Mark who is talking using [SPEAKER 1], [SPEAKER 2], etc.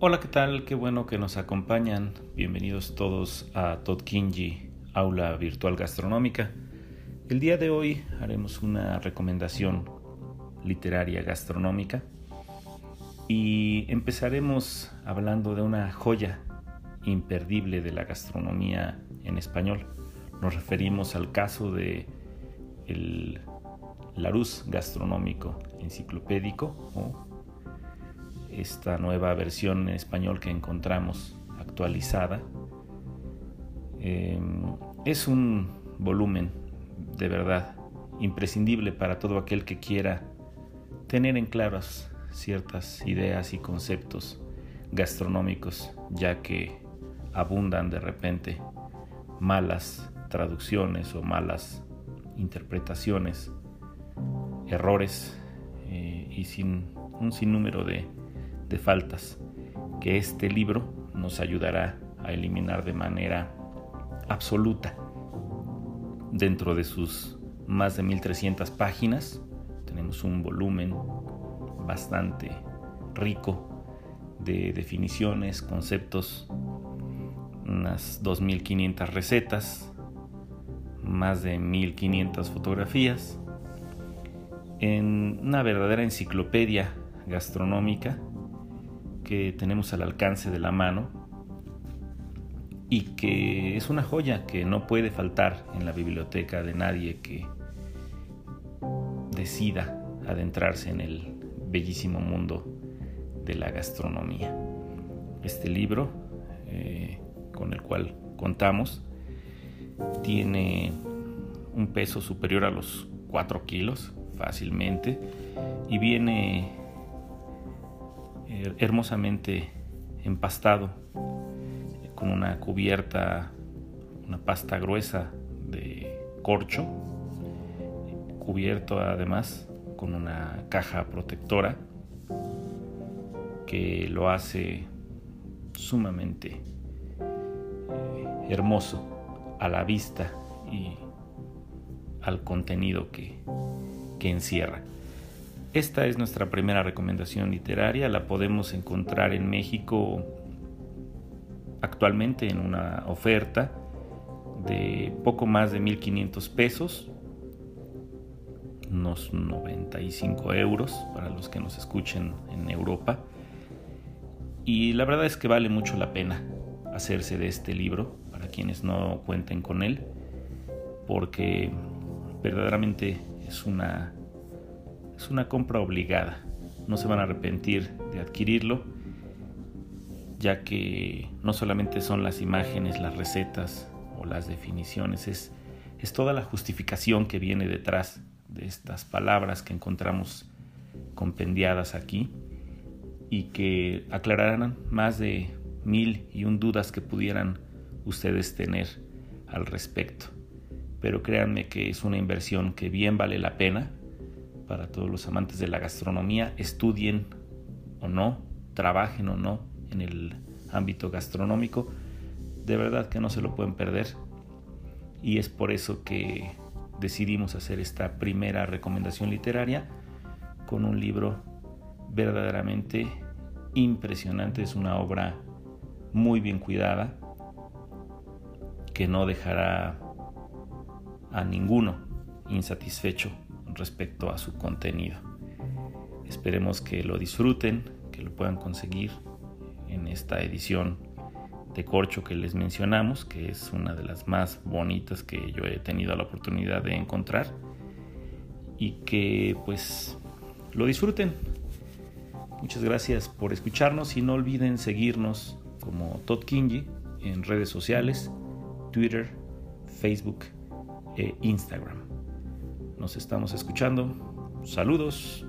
[SPEAKER 1] Hola, ¿qué tal? Qué bueno que nos acompañan. Bienvenidos todos a Todd Kinji, aula virtual gastronómica. El día de hoy haremos una recomendación literaria gastronómica y empezaremos hablando de una joya imperdible de la gastronomía en español. Nos referimos al caso de el Larus gastronómico enciclopédico o esta nueva versión en español que encontramos actualizada. Em, es un volumen de verdad imprescindible para todo aquel que quiera tener en claras ciertas ideas y conceptos gastronómicos, ya que abundan de repente malas traducciones o malas interpretaciones, errores eh, y sin un sinnúmero de de faltas que este libro nos ayudará a eliminar de manera absoluta. Dentro de sus más de 1300 páginas tenemos un volumen bastante rico de definiciones, conceptos, unas 2500 recetas, más de 1500 fotografías, en una verdadera enciclopedia gastronómica que tenemos al alcance de la mano y que es una joya que no puede faltar en la biblioteca de nadie que decida adentrarse en el bellísimo mundo de la gastronomía. Este libro eh, con el cual contamos tiene un peso superior a los 4 kilos fácilmente y viene hermosamente empastado con una cubierta, una pasta gruesa de corcho, cubierto además con una caja protectora que lo hace sumamente eh, hermoso a la vista y al contenido que encierra. Esta es nuestra primera recomendación literaria, la podemos encontrar en México actualmente en una oferta de poco más de 1.500 pesos, unos 95 euros para los que nos escuchen en Europa. Y la verdad es que vale mucho la pena hacerse de este libro para quienes no cuenten con él, porque verdaderamente es una es una compra obligada. No se van a arrepentir de adquirirlo, ya que no solamente son las imágenes, las recetas o las definiciones, es, es toda la justificación que viene detrás de estas palabras que encontramos compendiadas aquí y que aclararán más de mil y un dudas que pudieran ustedes tener al respecto. Pero créanme que es una inversión que bien vale la pena para todos los amantes de la gastronomía, estudien o no, trabajen o no en el ámbito gastronómico, de verdad que no se lo pueden perder. Y es por eso que decidimos hacer esta primera recomendación literaria con un libro verdaderamente impresionante. Es una obra muy bien cuidada que no dejará a ninguno insatisfecho respecto a su contenido. Esperemos que lo disfruten, que lo puedan conseguir en esta edición de corcho que les mencionamos, que es una de las más bonitas que yo he tenido la oportunidad de encontrar y que pues lo disfruten. Muchas gracias por escucharnos y no olviden seguirnos como Todd Kingi en redes sociales, Twitter, Facebook e Instagram. Nos estamos escuchando. Saludos.